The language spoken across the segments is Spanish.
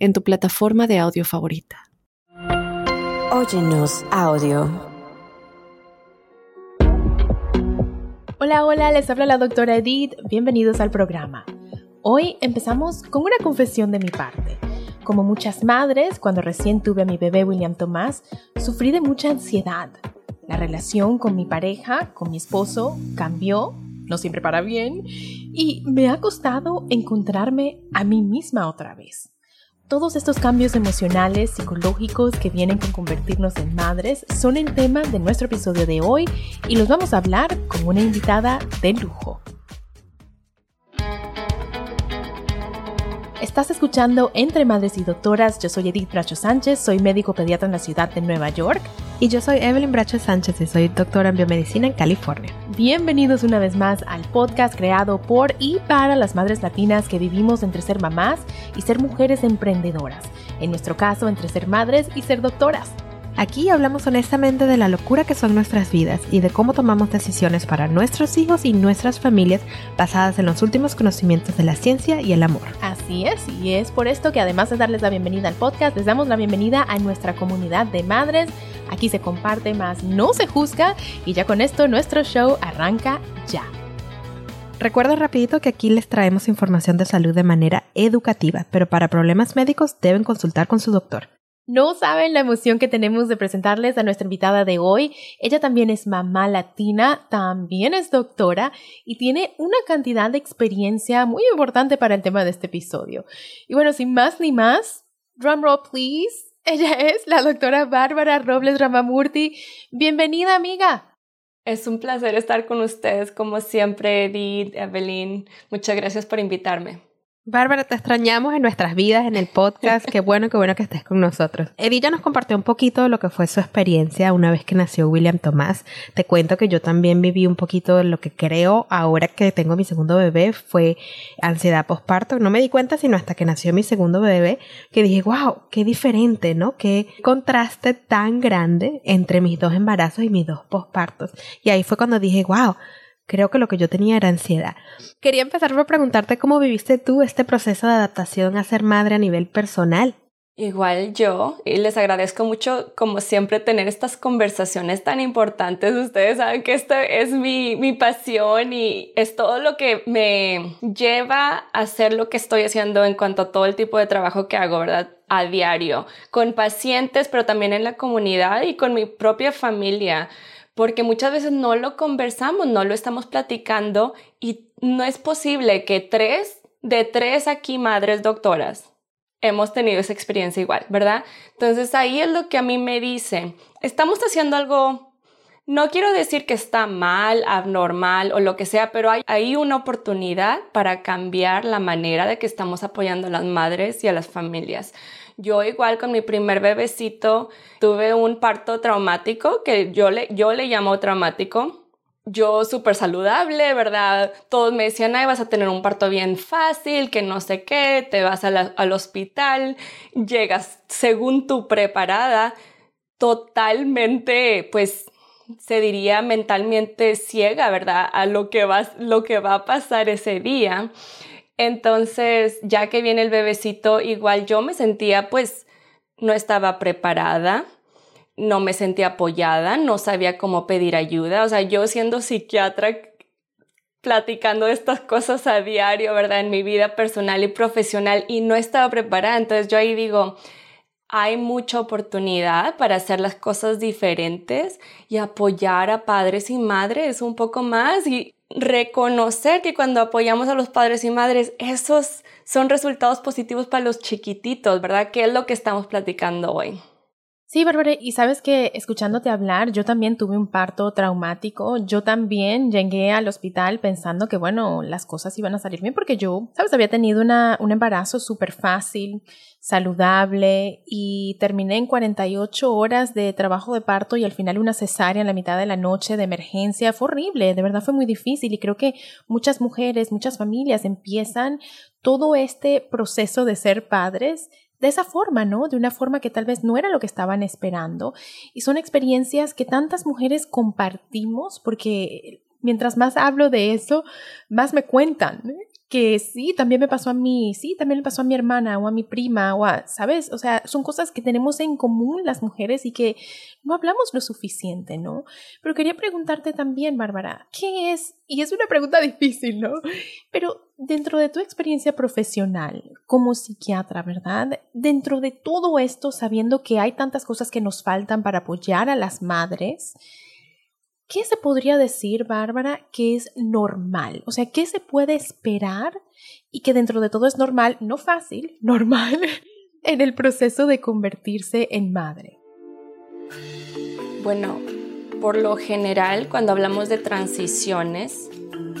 en tu plataforma de audio favorita. Óyenos audio. Hola, hola, les habla la doctora Edith. Bienvenidos al programa. Hoy empezamos con una confesión de mi parte. Como muchas madres, cuando recién tuve a mi bebé William Tomás, sufrí de mucha ansiedad. La relación con mi pareja, con mi esposo, cambió, no siempre para bien, y me ha costado encontrarme a mí misma otra vez. Todos estos cambios emocionales, psicológicos que vienen con convertirnos en madres son el tema de nuestro episodio de hoy y los vamos a hablar con una invitada de lujo. Estás escuchando Entre Madres y Doctoras. Yo soy Edith Bracho Sánchez, soy médico pediatra en la ciudad de Nueva York. Y yo soy Evelyn Bracho Sánchez y soy doctora en biomedicina en California. Bienvenidos una vez más al podcast creado por y para las madres latinas que vivimos entre ser mamás y ser mujeres emprendedoras. En nuestro caso, entre ser madres y ser doctoras. Aquí hablamos honestamente de la locura que son nuestras vidas y de cómo tomamos decisiones para nuestros hijos y nuestras familias basadas en los últimos conocimientos de la ciencia y el amor. Así es, y es por esto que además de darles la bienvenida al podcast, les damos la bienvenida a nuestra comunidad de madres. Aquí se comparte más, no se juzga y ya con esto nuestro show arranca ya. Recuerda rapidito que aquí les traemos información de salud de manera educativa, pero para problemas médicos deben consultar con su doctor. No saben la emoción que tenemos de presentarles a nuestra invitada de hoy. Ella también es mamá latina, también es doctora y tiene una cantidad de experiencia muy importante para el tema de este episodio. Y bueno, sin más ni más, drum roll please. Ella es la doctora Bárbara Robles Ramamurti. Bienvenida, amiga. Es un placer estar con ustedes, como siempre, Edith, Evelyn. Muchas gracias por invitarme. Bárbara, te extrañamos en nuestras vidas, en el podcast. Qué bueno, qué bueno que estés con nosotros. Edith ya nos compartió un poquito de lo que fue su experiencia una vez que nació William Tomás. Te cuento que yo también viví un poquito de lo que creo ahora que tengo mi segundo bebé fue ansiedad postparto. No me di cuenta sino hasta que nació mi segundo bebé que dije, wow, qué diferente, ¿no? Qué contraste tan grande entre mis dos embarazos y mis dos postpartos. Y ahí fue cuando dije, wow, Creo que lo que yo tenía era ansiedad. Quería empezar por preguntarte cómo viviste tú este proceso de adaptación a ser madre a nivel personal. Igual yo, y les agradezco mucho, como siempre, tener estas conversaciones tan importantes. Ustedes saben que esto es mi, mi pasión y es todo lo que me lleva a hacer lo que estoy haciendo en cuanto a todo el tipo de trabajo que hago, ¿verdad? A diario, con pacientes, pero también en la comunidad y con mi propia familia porque muchas veces no lo conversamos, no lo estamos platicando y no es posible que tres de tres aquí madres doctoras hemos tenido esa experiencia igual, ¿verdad? Entonces ahí es lo que a mí me dice, estamos haciendo algo, no quiero decir que está mal, abnormal o lo que sea, pero hay, hay una oportunidad para cambiar la manera de que estamos apoyando a las madres y a las familias. Yo igual con mi primer bebecito tuve un parto traumático que yo le, yo le llamo traumático. Yo súper saludable, ¿verdad? Todos me decían, ay, vas a tener un parto bien fácil, que no sé qué, te vas al hospital, llegas según tú preparada, totalmente, pues se diría mentalmente ciega, ¿verdad? A lo que va, lo que va a pasar ese día. Entonces, ya que viene el bebecito, igual yo me sentía pues no estaba preparada, no me sentía apoyada, no sabía cómo pedir ayuda. O sea, yo siendo psiquiatra, platicando estas cosas a diario, ¿verdad? En mi vida personal y profesional y no estaba preparada. Entonces yo ahí digo, hay mucha oportunidad para hacer las cosas diferentes y apoyar a padres y madres un poco más y reconocer que cuando apoyamos a los padres y madres, esos son resultados positivos para los chiquititos, ¿verdad? ¿Qué es lo que estamos platicando hoy? Sí, Bárbara, y sabes que escuchándote hablar, yo también tuve un parto traumático, yo también llegué al hospital pensando que, bueno, las cosas iban a salir bien porque yo, sabes, había tenido una, un embarazo súper fácil, saludable y terminé en 48 horas de trabajo de parto y al final una cesárea en la mitad de la noche de emergencia. Fue horrible, de verdad fue muy difícil y creo que muchas mujeres, muchas familias empiezan todo este proceso de ser padres de esa forma, ¿no? De una forma que tal vez no era lo que estaban esperando. Y son experiencias que tantas mujeres compartimos porque mientras más hablo de eso, más me cuentan que sí, también me pasó a mí, sí, también le pasó a mi hermana o a mi prima o a, ¿sabes? O sea, son cosas que tenemos en común las mujeres y que no hablamos lo suficiente, ¿no? Pero quería preguntarte también, Bárbara, ¿qué es? Y es una pregunta difícil, ¿no? Pero dentro de tu experiencia profesional como psiquiatra, ¿verdad? Dentro de todo esto, sabiendo que hay tantas cosas que nos faltan para apoyar a las madres, ¿qué se podría decir, Bárbara, que es normal? O sea, ¿qué se puede esperar y que dentro de todo es normal, no fácil, normal, en el proceso de convertirse en madre? Bueno, por lo general, cuando hablamos de transiciones,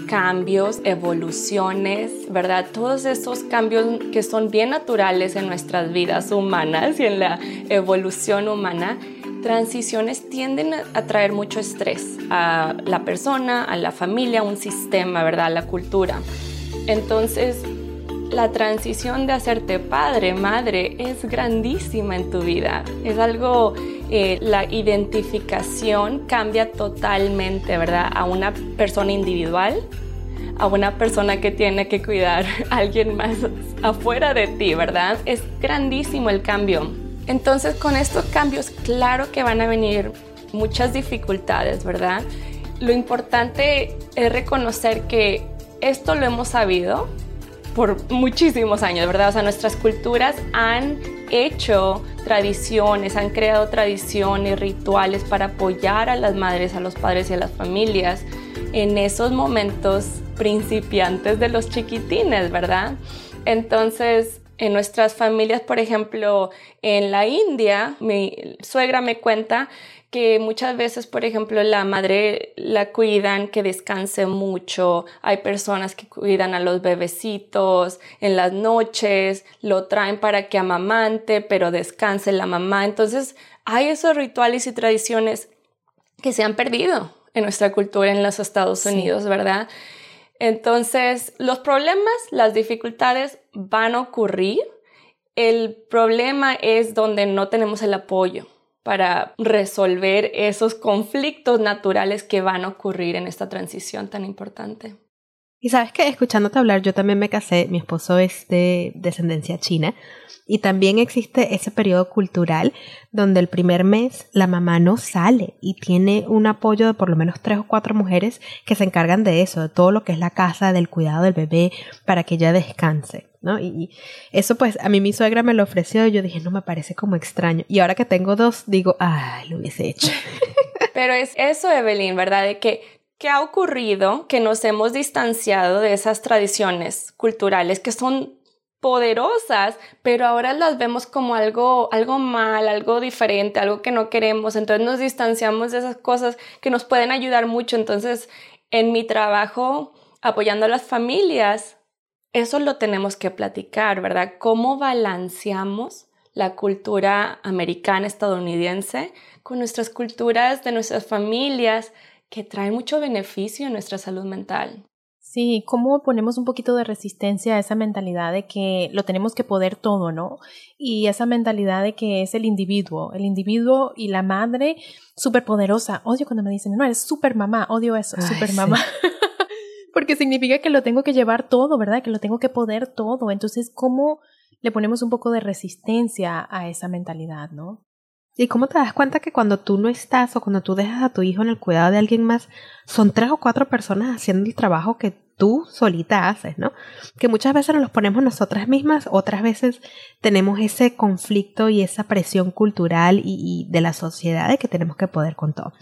cambios, evoluciones, ¿verdad? Todos esos cambios que son bien naturales en nuestras vidas humanas y en la evolución humana, transiciones tienden a traer mucho estrés a la persona, a la familia, a un sistema, ¿verdad? A la cultura. Entonces, la transición de hacerte padre, madre, es grandísima en tu vida. Es algo, eh, la identificación cambia totalmente, ¿verdad? A una persona individual, a una persona que tiene que cuidar a alguien más afuera de ti, ¿verdad? Es grandísimo el cambio. Entonces con estos cambios, claro que van a venir muchas dificultades, ¿verdad? Lo importante es reconocer que esto lo hemos sabido por muchísimos años, ¿verdad? O sea, nuestras culturas han hecho tradiciones, han creado tradiciones, rituales para apoyar a las madres, a los padres y a las familias en esos momentos principiantes de los chiquitines, ¿verdad? Entonces, en nuestras familias, por ejemplo, en la India, mi suegra me cuenta que muchas veces, por ejemplo, la madre la cuidan, que descanse mucho. Hay personas que cuidan a los bebecitos en las noches, lo traen para que amamante, pero descanse la mamá. Entonces, hay esos rituales y tradiciones que se han perdido en nuestra cultura en los Estados Unidos, ¿verdad? Entonces, los problemas, las dificultades van a ocurrir. El problema es donde no tenemos el apoyo para resolver esos conflictos naturales que van a ocurrir en esta transición tan importante. Y sabes que escuchándote hablar, yo también me casé, mi esposo es de descendencia china, y también existe ese periodo cultural donde el primer mes la mamá no sale y tiene un apoyo de por lo menos tres o cuatro mujeres que se encargan de eso, de todo lo que es la casa, del cuidado del bebé, para que ella descanse. ¿no? Y, eso pues a mí mi suegra me lo ofreció y yo dije, no me parece como extraño. Y ahora que tengo dos, digo, ay, lo hubiese hecho. Pero es eso, Evelyn, ¿verdad? De que ¿Qué ha ocurrido? Que nos hemos distanciado de esas tradiciones culturales que son poderosas, pero ahora las vemos como algo, algo mal, algo diferente, algo que no queremos. Entonces nos distanciamos de esas cosas que nos pueden ayudar mucho. Entonces, en mi trabajo apoyando a las familias, eso lo tenemos que platicar, ¿verdad? ¿Cómo balanceamos la cultura americana, estadounidense, con nuestras culturas de nuestras familias? Que trae mucho beneficio en nuestra salud mental. Sí, cómo ponemos un poquito de resistencia a esa mentalidad de que lo tenemos que poder todo, ¿no? Y esa mentalidad de que es el individuo, el individuo y la madre súper poderosa. Odio cuando me dicen, no, eres súper mamá, odio eso, súper mamá. Porque significa que lo tengo que llevar todo, ¿verdad? Que lo tengo que poder todo. Entonces, ¿cómo le ponemos un poco de resistencia a esa mentalidad, ¿no? ¿Y cómo te das cuenta que cuando tú no estás o cuando tú dejas a tu hijo en el cuidado de alguien más, son tres o cuatro personas haciendo el trabajo que tú solita haces, ¿no? Que muchas veces nos los ponemos nosotras mismas, otras veces tenemos ese conflicto y esa presión cultural y, y de la sociedad de que tenemos que poder con todo.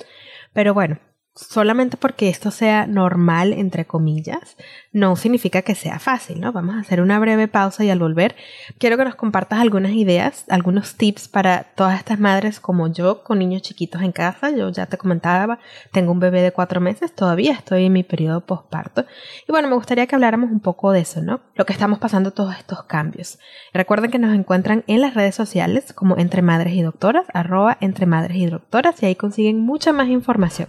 Pero bueno, solamente porque esto sea normal, entre comillas, no significa que sea fácil, ¿no? Vamos a hacer una breve pausa y al volver quiero que nos compartas algunas ideas, algunos tips para todas estas madres como yo, con niños chiquitos en casa. Yo ya te comentaba, tengo un bebé de cuatro meses, todavía estoy en mi periodo postparto. Y bueno, me gustaría que habláramos un poco de eso, ¿no? Lo que estamos pasando todos estos cambios. Recuerden que nos encuentran en las redes sociales como Entre Madres y Doctoras, arroba Entre Madres y Doctoras, y ahí consiguen mucha más información.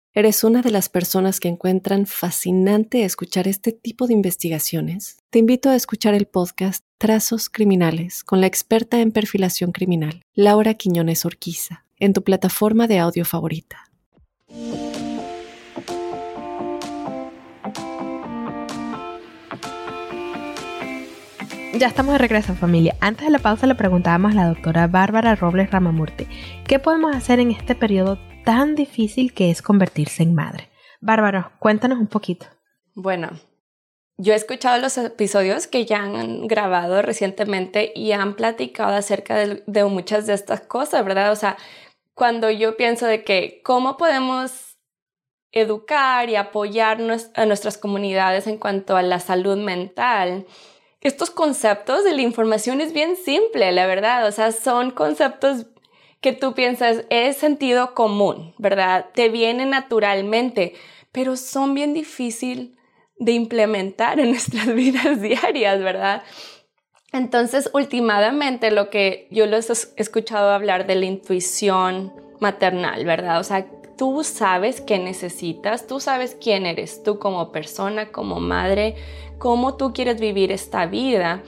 eres una de las personas que encuentran fascinante escuchar este tipo de investigaciones, te invito a escuchar el podcast Trazos Criminales con la experta en perfilación criminal, Laura Quiñones Orquiza en tu plataforma de audio favorita. Ya estamos de regreso, familia. Antes de la pausa le preguntábamos a la doctora Bárbara Robles Ramamurte, ¿qué podemos hacer en este periodo tan difícil que es convertirse en madre? Bárbara, cuéntanos un poquito. Bueno, yo he escuchado los episodios que ya han grabado recientemente y han platicado acerca de, muchas de estas cosas, ¿verdad? O sea, cuando yo pienso de que cómo podemos educar y apoyar a nuestras comunidades en cuanto a la salud mental, estos conceptos de la información es bien simple, la verdad, o sea, son conceptos que tú piensas es sentido común, ¿verdad? Te vienen naturalmente, pero son bien difícil de implementar en nuestras vidas diarias, ¿verdad? Entonces, últimamente lo que yo les he escuchado hablar de la intuición maternal, ¿verdad? O sea, tú sabes qué necesitas, tú sabes quién eres tú como persona, como madre, cómo tú quieres vivir esta vida,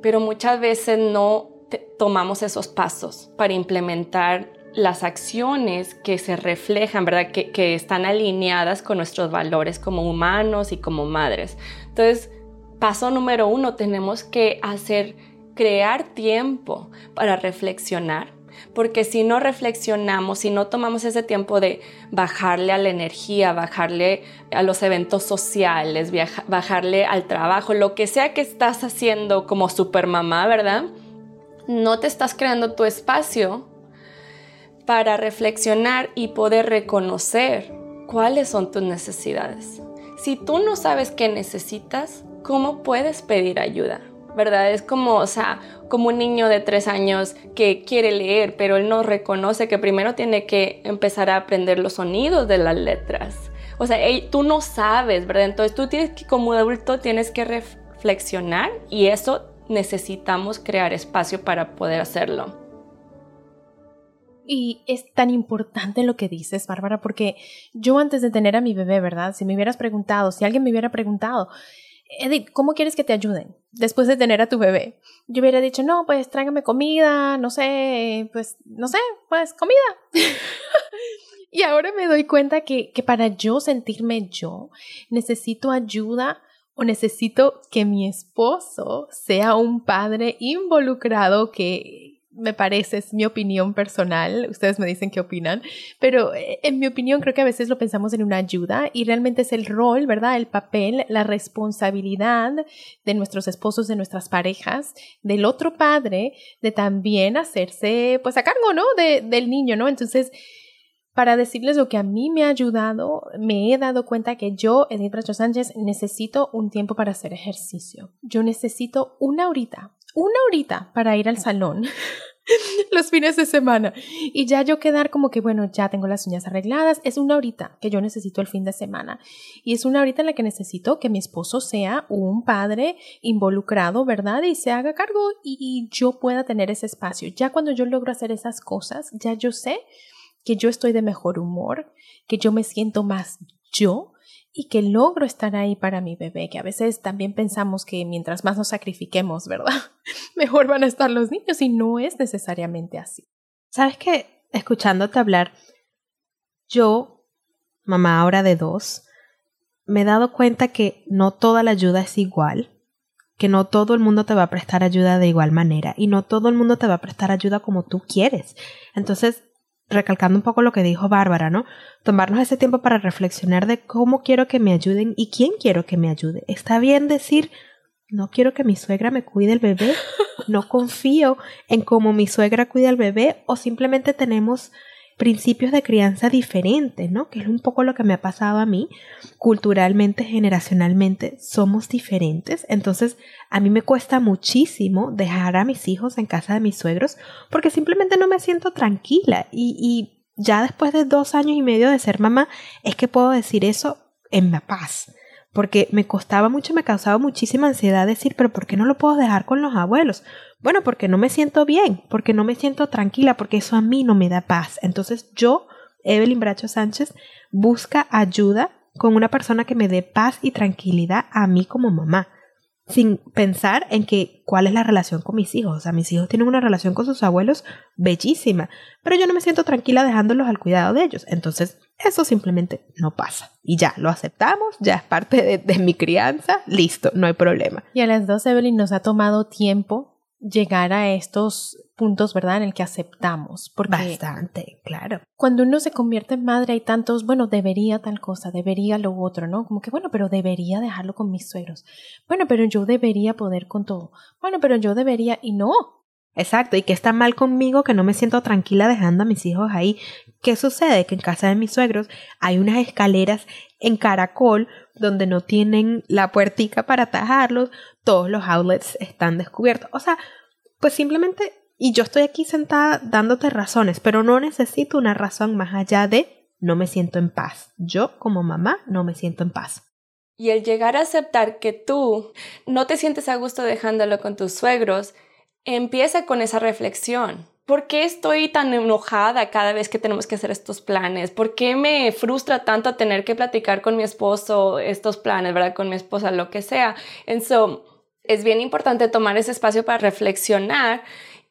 pero muchas veces no tomamos esos pasos para implementar las acciones que se reflejan, ¿verdad? Que, están alineadas con nuestros valores como humanos y como madres. Entonces, paso número uno, tenemos que hacer, crear tiempo para reflexionar. Porque si no reflexionamos, si no tomamos ese tiempo de bajarle a la energía, bajarle a los eventos sociales, bajarle al trabajo, lo que sea que estás haciendo como supermamá, ¿verdad? No te estás creando tu espacio para reflexionar y poder reconocer cuáles son tus necesidades. Si tú no sabes qué necesitas, ¿cómo puedes pedir ayuda? ¿Verdad? Es como, o sea, como un niño de tres años que quiere leer, pero él no reconoce que primero tiene que empezar a aprender los sonidos de las letras. O sea, tú no sabes, ¿verdad? Entonces tú tienes que, como adulto, tienes que reflexionar y eso necesitamos crear espacio para poder hacerlo. Y es tan importante lo que dices, Bárbara, porque yo antes de tener a mi bebé, ¿verdad? Si me hubieras preguntado, si alguien me hubiera preguntado, Edith, ¿cómo quieres que te ayuden después de tener a tu bebé? Yo hubiera dicho, no, pues tráigame comida, no sé, pues, no sé, pues comida. y ahora me doy cuenta que, que para yo sentirme yo, necesito ayuda o necesito que mi esposo sea un padre involucrado que, me parece, es mi opinión personal, ustedes me dicen qué opinan, pero eh, en mi opinión creo que a veces lo pensamos en una ayuda y realmente es el rol, ¿verdad? El papel, la responsabilidad de nuestros esposos, de nuestras parejas, del otro padre, de también hacerse, pues a cargo, ¿no? De, del niño, ¿no? Entonces, para decirles lo que a mí me ha ayudado, me he dado cuenta que yo, Edith Bracho Sánchez, necesito un tiempo para hacer ejercicio. Yo necesito una horita, una horita para ir al salón los fines de semana. Y ya yo quedar como que bueno ya tengo las uñas arregladas es una horita que yo necesito el fin de semana. Y es una horita en la que necesito que mi esposo sea un padre involucrado verdad y se haga cargo y, y yo pueda tener ese espacio. Ya cuando yo logro hacer esas cosas ya yo sé que yo estoy de mejor humor que yo me siento más yo y que logro estar ahí para mi bebé, que a veces también pensamos que mientras más nos sacrifiquemos, ¿verdad? Mejor van a estar los niños y no es necesariamente así. Sabes que, escuchándote hablar, yo, mamá ahora de dos, me he dado cuenta que no toda la ayuda es igual, que no todo el mundo te va a prestar ayuda de igual manera y no todo el mundo te va a prestar ayuda como tú quieres. Entonces, recalcando un poco lo que dijo Bárbara, ¿no? Tomarnos ese tiempo para reflexionar de cómo quiero que me ayuden y quién quiero que me ayude. Está bien decir, no quiero que mi suegra me cuide el bebé, no confío en cómo mi suegra cuida el bebé o simplemente tenemos principios de crianza diferentes, ¿no? Que es un poco lo que me ha pasado a mí. Culturalmente, generacionalmente, somos diferentes. Entonces, a mí me cuesta muchísimo dejar a mis hijos en casa de mis suegros porque simplemente no me siento tranquila. Y, y ya después de dos años y medio de ser mamá, es que puedo decir eso en la paz porque me costaba mucho, me causaba muchísima ansiedad decir, pero ¿por qué no lo puedo dejar con los abuelos? Bueno, porque no me siento bien, porque no me siento tranquila, porque eso a mí no me da paz. Entonces yo, Evelyn Bracho Sánchez, busca ayuda con una persona que me dé paz y tranquilidad a mí como mamá sin pensar en que cuál es la relación con mis hijos. O sea, mis hijos tienen una relación con sus abuelos bellísima, pero yo no me siento tranquila dejándolos al cuidado de ellos. Entonces, eso simplemente no pasa. Y ya, lo aceptamos, ya es parte de, de mi crianza, listo, no hay problema. Y a las dos, Evelyn, nos ha tomado tiempo llegar a estos puntos, ¿verdad? En el que aceptamos. Porque Bastante, claro. Cuando uno se convierte en madre hay tantos, bueno, debería tal cosa, debería lo otro, ¿no? Como que, bueno, pero debería dejarlo con mis suegros. Bueno, pero yo debería poder con todo. Bueno, pero yo debería y no. Exacto, y que está mal conmigo que no me siento tranquila dejando a mis hijos ahí. ¿Qué sucede? Que en casa de mis suegros hay unas escaleras en caracol donde no tienen la puertica para atajarlos, todos los outlets están descubiertos. O sea, pues simplemente, y yo estoy aquí sentada dándote razones, pero no necesito una razón más allá de no me siento en paz. Yo como mamá no me siento en paz. Y el llegar a aceptar que tú no te sientes a gusto dejándolo con tus suegros, empieza con esa reflexión. ¿Por qué estoy tan enojada cada vez que tenemos que hacer estos planes? ¿Por qué me frustra tanto tener que platicar con mi esposo estos planes, verdad? Con mi esposa, lo que sea. Entonces, es bien importante tomar ese espacio para reflexionar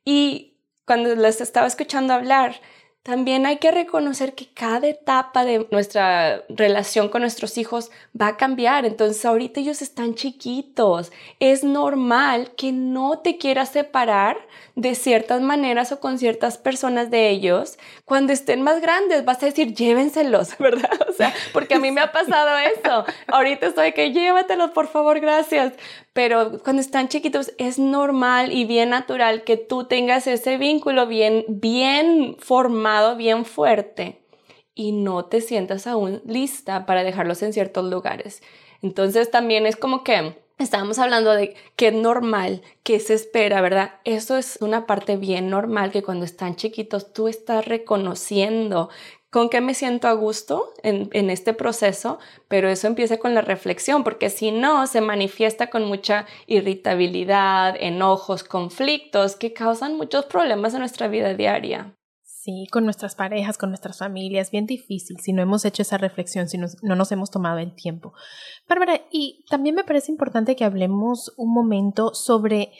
y cuando les estaba escuchando hablar, también hay que reconocer que cada etapa de nuestra relación con nuestros hijos va a cambiar. Entonces ahorita ellos están chiquitos. Es normal que no te quieras separar de ciertas maneras o con ciertas personas de ellos. Cuando estén más grandes vas a decir llévenselos, ¿verdad? O sea, porque a mí me ha pasado eso. Ahorita estoy que llévatelos, por favor, gracias pero cuando están chiquitos es normal y bien natural que tú tengas ese vínculo bien, bien formado, bien fuerte y no te sientas aún lista para dejarlos en ciertos lugares. Entonces también es como que estábamos hablando de que es normal, que se espera, ¿verdad? Eso es una parte bien normal que cuando están chiquitos tú estás reconociendo con qué me siento a gusto en, este proceso, pero eso empieza con la reflexión, porque si no, se manifiesta con mucha irritabilidad, enojos, conflictos que causan muchos problemas en nuestra vida diaria. Sí, con nuestras parejas, con nuestras familias, bien difícil si no hemos hecho esa reflexión, si no nos hemos tomado el tiempo. Bárbara, y también me parece importante que hablemos un momento sobre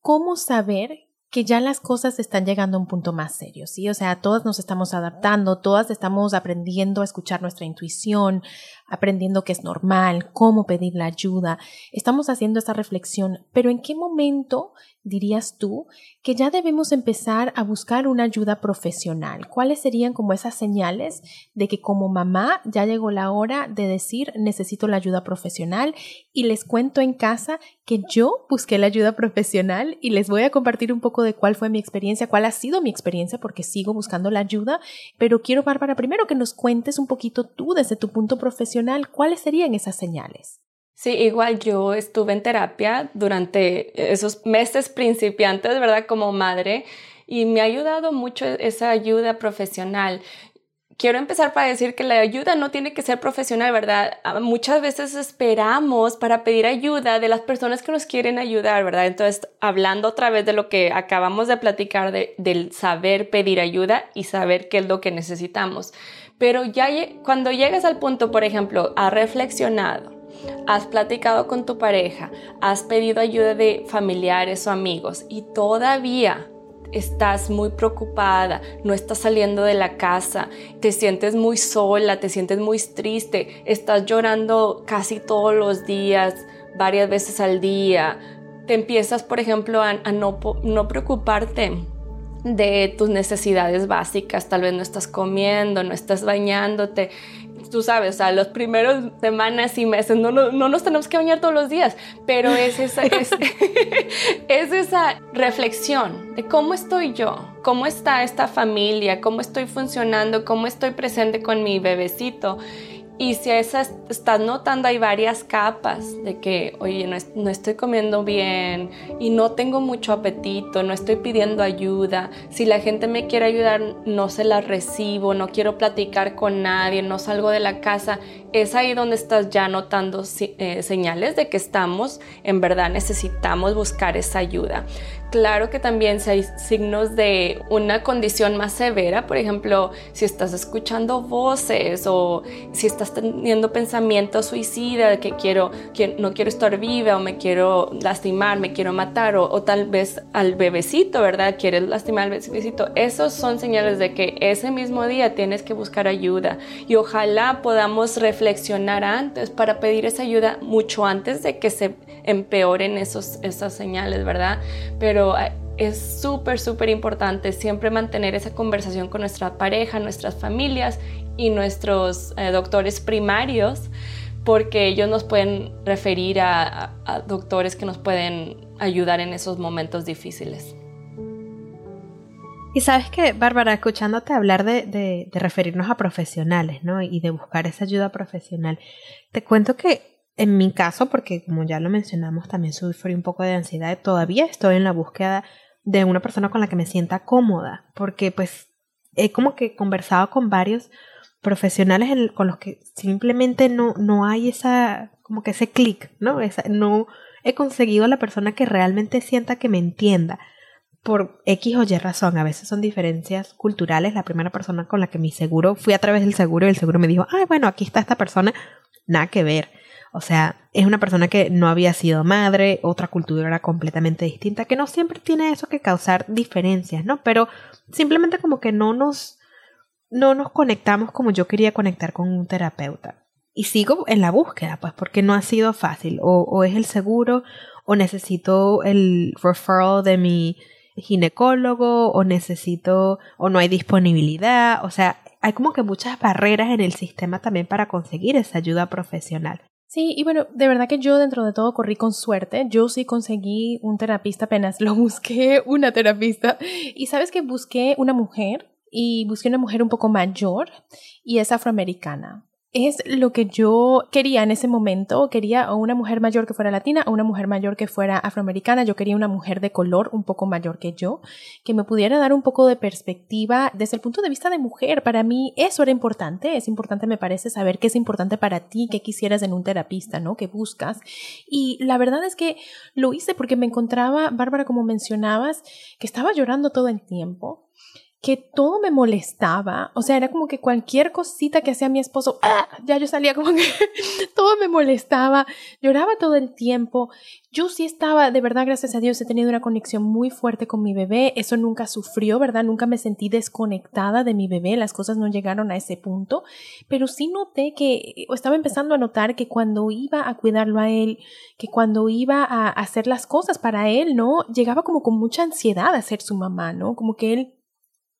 cómo saber que ya las cosas están llegando a un punto más serio, ¿sí? O sea, todas nos estamos adaptando, todas estamos aprendiendo a escuchar nuestra intuición, aprendiendo que es normal, cómo pedir la ayuda. Estamos haciendo esta reflexión, pero ¿en qué momento dirías tú que ya debemos empezar a buscar una ayuda profesional? ¿Cuáles serían como esas señales de que como mamá ya llegó la hora de decir necesito la ayuda profesional? Y les cuento en casa que yo busqué la ayuda profesional y les voy a compartir un poco de cuál fue mi experiencia, cuál ha sido mi experiencia porque sigo buscando la ayuda, pero quiero Bárbara primero que nos cuentes un poquito tú desde tu punto profesional, cuáles serían esas señales. Sí, igual yo estuve en terapia durante esos meses principiantes, ¿verdad? Como madre y me ha ayudado mucho esa ayuda profesional. Quiero empezar para decir que la ayuda no tiene que ser profesional, ¿verdad? Ah, muchas veces esperamos para pedir ayuda de las personas que nos quieren ayudar, ¿verdad? Entonces, hablando otra vez de lo que acabamos de platicar, de, del saber pedir ayuda y saber qué es lo que necesitamos. Pero ya cuando llegas al punto, por ejemplo, has reflexionado, has platicado con tu pareja, has pedido ayuda de familiares o amigos y todavía estás muy preocupada, no estás saliendo de la casa, te sientes muy sola, te sientes muy triste, estás llorando casi todos los días, varias veces al día, te empiezas, por ejemplo, a, no, no preocuparte de tus necesidades básicas, tal vez no estás comiendo, no estás bañándote, tú sabes, o sea, los primeros semanas y meses no, no, nos tenemos que bañar todos los días, pero es esa, es, es esa reflexión de cómo estoy yo, cómo está esta familia, cómo estoy funcionando, cómo estoy presente con mi bebecito y si esas estás notando hay varias capas de que, oye, no, estoy comiendo bien y no tengo mucho apetito, no estoy pidiendo ayuda, si la gente me quiere ayudar no se la recibo, no quiero platicar con nadie, no salgo de la casa, es ahí donde estás ya notando eh, señales de que estamos, en verdad necesitamos buscar esa ayuda. Claro que también si hay signos de una condición más severa, por ejemplo, si estás escuchando voces o si estás teniendo pensamientos suicidas de que quiero, que no quiero estar viva o me quiero lastimar, me quiero matar o, o tal vez al bebecito, ¿verdad? Quieres lastimar al bebecito. Esos son señales de que ese mismo día tienes que buscar ayuda y ojalá podamos reflexionar antes para pedir esa ayuda mucho antes de que se empeoren esos, esas señales, ¿verdad? Pero eh, es súper, súper importante siempre mantener esa conversación con nuestra pareja, nuestras familias y nuestros eh, doctores primarios, porque ellos nos pueden referir a, doctores que nos pueden ayudar en esos momentos difíciles. Y sabes que, Bárbara, escuchándote hablar de, de, referirnos a profesionales, ¿no? Y de buscar esa ayuda profesional, te cuento que en mi caso, porque como ya lo mencionamos, también sufrí un poco de ansiedad, todavía estoy en la búsqueda de una persona con la que me sienta cómoda, porque pues he como que conversado con varios profesionales con los que simplemente no, no hay esa, como que ese clic, ¿no? Esa, no he conseguido la persona que realmente sienta que me entienda por X o Y razón. A veces son diferencias culturales. La primera persona con la que mi seguro fui a través del seguro y el seguro me dijo, ay, bueno, aquí está esta persona. Nada que ver. O sea, es una persona que no había sido madre, otra cultura era completamente distinta, que no siempre tiene eso que causar diferencias, ¿no? Pero simplemente como que no nos, no nos conectamos como yo quería conectar con un terapeuta. Y sigo en la búsqueda, pues, porque no ha sido fácil. O, o es el seguro, o necesito el referral de mi ginecólogo, o necesito, o no hay disponibilidad. O sea, hay como que muchas barreras en el sistema también para conseguir esa ayuda profesional. Sí, y bueno, de verdad que yo dentro de todo corrí con suerte. Yo sí conseguí un terapista apenas, lo busqué una terapista. Y sabes que busqué una mujer y busqué una mujer un poco mayor y es afroamericana es lo que yo quería en ese momento. Quería una mujer mayor que fuera latina una mujer mayor que fuera afroamericana. Yo quería una mujer de color un poco mayor que yo, que me pudiera dar un poco de perspectiva desde el punto de vista de mujer. Para mí eso era importante. Es importante, me parece, saber qué es importante para ti, qué quisieras en un terapista, ¿no? ¿Qué buscas? Y la verdad es que lo hice porque me encontraba, Bárbara, como mencionabas, que estaba llorando todo el tiempo que todo me molestaba, o sea, era como que cualquier cosita que hacía mi esposo, ¡ah! ya yo salía como que todo me molestaba, lloraba todo el tiempo. Yo sí estaba, de verdad, gracias a Dios, he tenido una conexión muy fuerte con mi bebé, eso nunca sufrió, ¿verdad? Nunca me sentí desconectada de mi bebé, las cosas no llegaron a ese punto, pero sí noté que, o estaba empezando a notar que cuando iba a cuidarlo a él, que cuando iba a hacer las cosas para él, ¿no? Llegaba como con mucha ansiedad a ser su mamá, ¿no? Como que él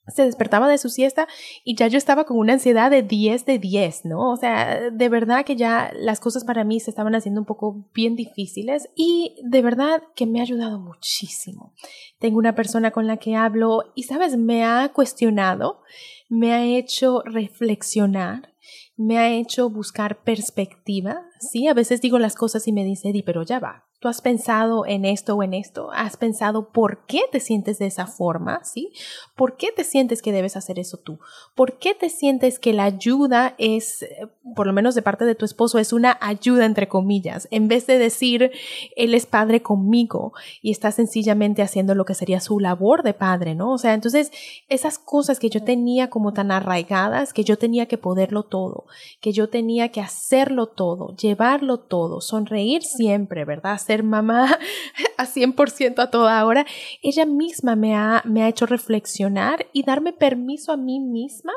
se despertaba de su siesta y ya yo estaba con una ansiedad de 10 de 10, ¿no? O sea, de verdad que ya las cosas para mí se estaban haciendo un poco bien difíciles y de verdad que me ha ayudado muchísimo. Tengo una persona con la que hablo y, sabes, me ha cuestionado, me ha hecho reflexionar, me ha hecho buscar perspectiva, ¿sí? A veces digo las cosas y me dice, Di, pero ya va, ¿Tú has pensado en esto o en esto? ¿Has pensado por qué te sientes de esa forma? ¿Sí? ¿Por qué te sientes que debes hacer eso tú? ¿Por qué te sientes que la ayuda es, eh, por lo menos de parte de tu esposo, es una ayuda entre comillas? En vez de decir, él es padre conmigo y está sencillamente haciendo lo que sería su labor de padre, ¿no? O sea, entonces esas cosas que yo tenía como tan arraigadas, que yo tenía que poderlo todo, que yo tenía que hacerlo todo, llevarlo todo, sonreír siempre, ¿verdad? Ser mamá a 100% a toda hora, ella misma me ha, me ha hecho reflexionar y darme permiso a mí misma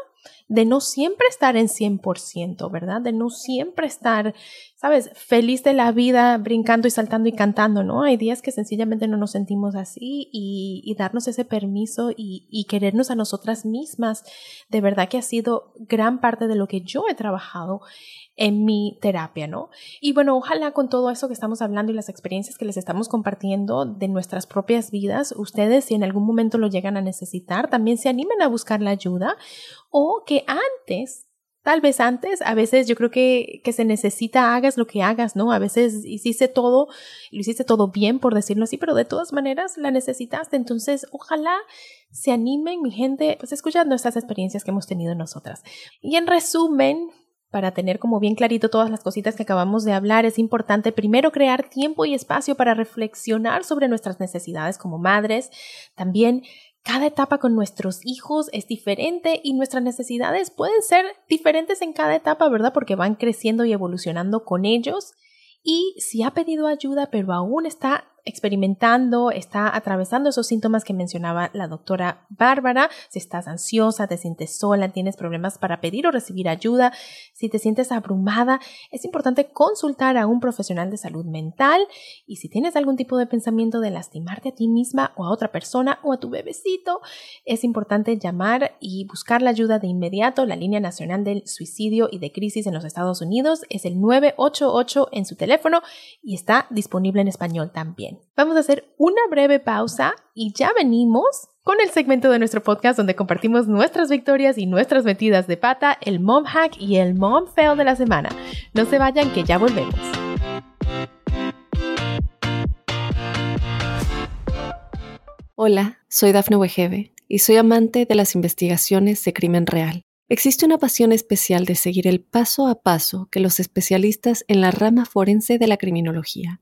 de no siempre estar en 100%, ¿verdad? De no siempre estar, ¿sabes? Feliz de la vida, brincando y saltando y cantando, ¿no? Hay días que sencillamente no nos sentimos así y, darnos ese permiso y, y querernos a nosotras mismas, de verdad que ha sido gran parte de lo que yo he trabajado en mi terapia, ¿no? Y bueno, ojalá con todo eso que estamos hablando y las experiencias que les estamos compartiendo de nuestras propias vidas, ustedes si en algún momento lo llegan a necesitar, también se animen a buscar la ayuda o que antes Tal vez antes, a veces yo creo que, que se necesita, hagas lo que hagas, ¿no? A veces hiciste todo, lo hiciste todo bien, por decirlo así, pero de todas maneras la necesitaste. Entonces, ojalá se animen, mi gente, pues escuchando estas experiencias que hemos tenido nosotras. Y en resumen, para tener como bien clarito todas las cositas que acabamos de hablar, es importante primero crear tiempo y espacio para reflexionar sobre nuestras necesidades como madres. También cada etapa con nuestros hijos es diferente y nuestras necesidades pueden ser diferentes en cada etapa, ¿verdad? Porque van creciendo y evolucionando con ellos. Y si ha pedido ayuda pero aún está experimentando, está atravesando esos síntomas que mencionaba la doctora Bárbara, si estás ansiosa, te sientes sola, tienes problemas para pedir o recibir ayuda, si te sientes abrumada, es importante consultar a un profesional de salud mental y si tienes algún tipo de pensamiento de lastimarte a ti misma o a otra persona o a tu bebecito, es importante llamar y buscar la ayuda de inmediato. La línea nacional del suicidio y de crisis en los Estados Unidos es el 988 en su teléfono y está disponible en español también. Vamos a hacer una breve pausa y ya venimos con el segmento de nuestro podcast donde compartimos nuestras victorias y nuestras metidas de pata, el mom hack y el mom fail de la semana. No se vayan que ya volvemos. Hola, soy Dafne Wegebe y soy amante de las investigaciones de crimen real. Existe una pasión especial de seguir el paso a paso que los especialistas en la rama forense de la criminología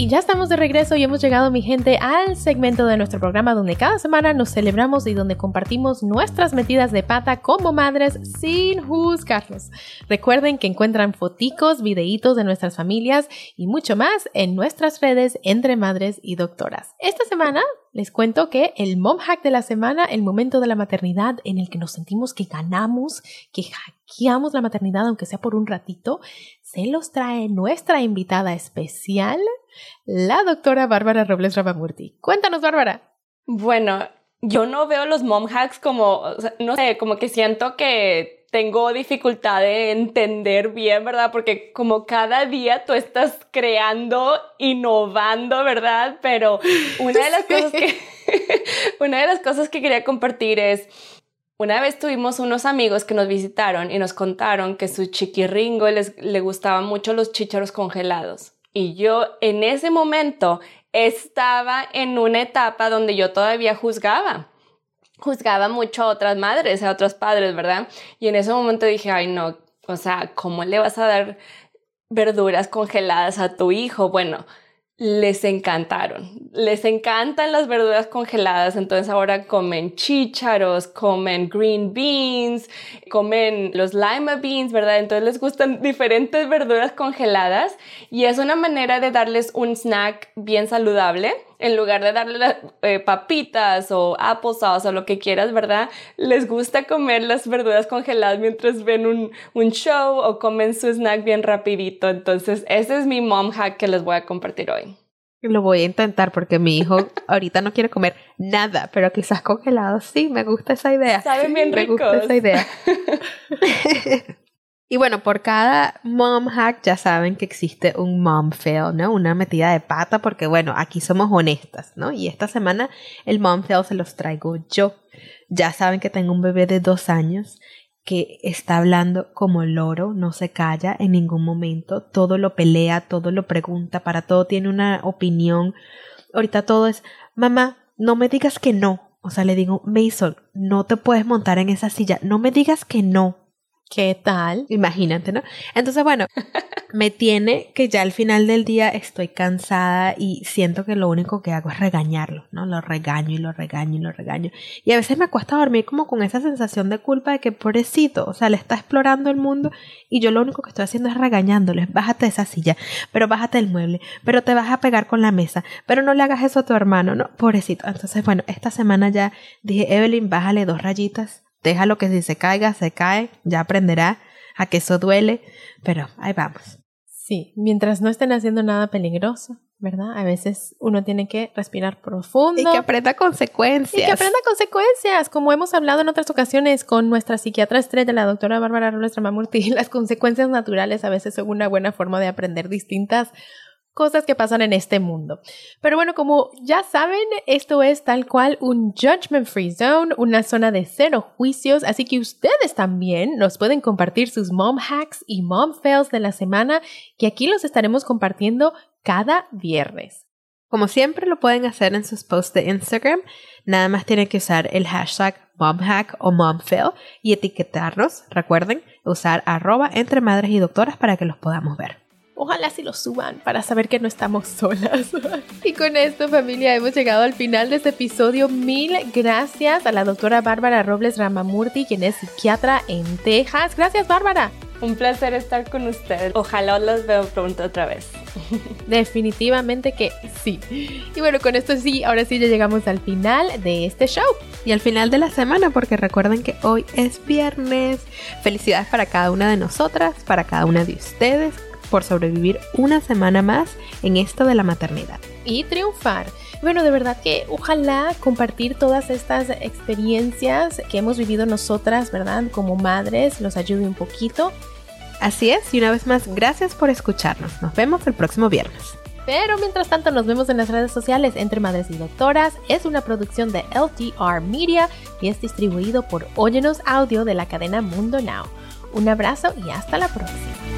Y ya estamos de regreso y hemos llegado, mi gente, al segmento de nuestro programa donde cada semana nos celebramos y donde compartimos nuestras metidas de pata como madres sin juzgarlos. Recuerden que encuentran foticos, videitos de nuestras familias y mucho más en nuestras redes entre madres y doctoras. Esta semana les cuento que el mom hack de la semana, el momento de la maternidad en el que nos sentimos que ganamos, que hackeamos la maternidad aunque sea por un ratito, se los trae nuestra invitada especial, la doctora Bárbara Robles Ramamurti. Cuéntanos, Bárbara. Bueno, yo no veo los mom hacks como, no sé, como que siento que tengo dificultad de entender bien, ¿verdad? Porque como cada día tú estás creando, innovando, ¿verdad? Pero una de las cosas que, una de las cosas que quería compartir es, una vez tuvimos unos amigos que nos visitaron y nos contaron que su chiquirringo les le gustaban mucho los chícharos congelados. Y yo en ese momento estaba en una etapa donde yo todavía juzgaba. Juzgaba mucho a otras madres, a otros padres, ¿verdad? Y en ese momento dije, ay no, o sea, ¿cómo le vas a dar verduras congeladas a tu hijo? Bueno, les encantaron. Les encantan las verduras congeladas, entonces ahora comen chícharos, comen green beans, comen los lima beans, ¿verdad? Entonces les gustan diferentes verduras congeladas y es una manera de darles un snack bien saludable. En lugar de darle eh, papitas o applesauce o lo que quieras, ¿verdad? Les gusta comer las verduras congeladas mientras ven un, un show o comen su snack bien rapidito. Entonces, ese es mi mom hack que les voy a compartir hoy. Lo voy a intentar porque mi hijo ahorita no quiere comer nada, pero quizás congelado sí, me gusta esa idea. Saben bien Me gusta esa idea. y bueno, por cada mom hack ya saben que existe un mom fail, ¿no? Una metida de pata porque bueno, aquí somos honestas, ¿no? Y esta semana el mom fail se los traigo yo. Ya saben que tengo un bebé de dos años que está hablando como loro, no se calla en ningún momento, todo lo pelea, todo lo pregunta, para todo tiene una opinión. Ahorita todo es, mamá, no me digas que no. O sea, le digo, Mason, no te puedes montar en esa silla, no me digas que no. ¿Qué tal? Imagínate, ¿no? Entonces, bueno, me tiene que ya al final del día estoy cansada y siento que lo único que hago es regañarlo, ¿no? Lo regaño y lo regaño y lo regaño. Y a veces me cuesta dormir como con esa sensación de culpa de que pobrecito, o sea, le está explorando el mundo y yo lo único que estoy haciendo es regañándole, bájate de esa silla, pero bájate del mueble, pero te vas a pegar con la mesa, pero no le hagas eso a tu hermano, ¿no? Pobrecito. Entonces, bueno, esta semana ya dije, Evelyn, bájale dos rayitas Déjalo que si se caiga, se cae, ya aprenderá a que eso duele, pero ahí vamos. Sí, mientras no estén haciendo nada peligroso, ¿verdad? A veces uno tiene que respirar profundo. Y que aprenda consecuencias. Y que aprenda consecuencias, como hemos hablado en otras ocasiones con nuestra psiquiatra estrella, la doctora Bárbara Robles Ramamurti. Las consecuencias naturales a veces son una buena forma de aprender distintas cosas que pasan en este mundo. Pero bueno, como ya saben, esto es tal cual un judgment free zone, una zona de cero juicios, así que ustedes también nos pueden compartir sus mom hacks y mom fails de la semana, que aquí los estaremos compartiendo cada viernes. Como siempre lo pueden hacer en sus posts de Instagram, nada más tienen que usar el hashtag momhack o momfail y etiquetarnos, recuerden, usar arroba entre madres y doctoras para que los podamos ver. Ojalá si lo suban para saber que no estamos solas. y con esto, familia, hemos llegado al final de este episodio. Mil gracias a la doctora Bárbara Robles Ramamurti, quien es psiquiatra en Texas. Gracias, Bárbara. Un placer estar con ustedes. Ojalá los veo pronto otra vez. Definitivamente que sí. Y bueno, con esto sí, ahora sí ya llegamos al final de este show. Y al final de la semana, porque recuerden que hoy es viernes. Felicidades para cada una de nosotras, para cada una de ustedes por sobrevivir una semana más en esto de la maternidad. Y triunfar. Bueno, de verdad que ojalá compartir todas estas experiencias que hemos vivido nosotras, ¿verdad? Como madres, los ayude un poquito. Así es, y una vez más, gracias por escucharnos. Nos vemos el próximo viernes. Pero mientras tanto nos vemos en las redes sociales Entre Madres y Doctoras. Es una producción de LTR Media y es distribuido por Óyenos Audio de la cadena Mundo Now. Un abrazo y hasta la próxima.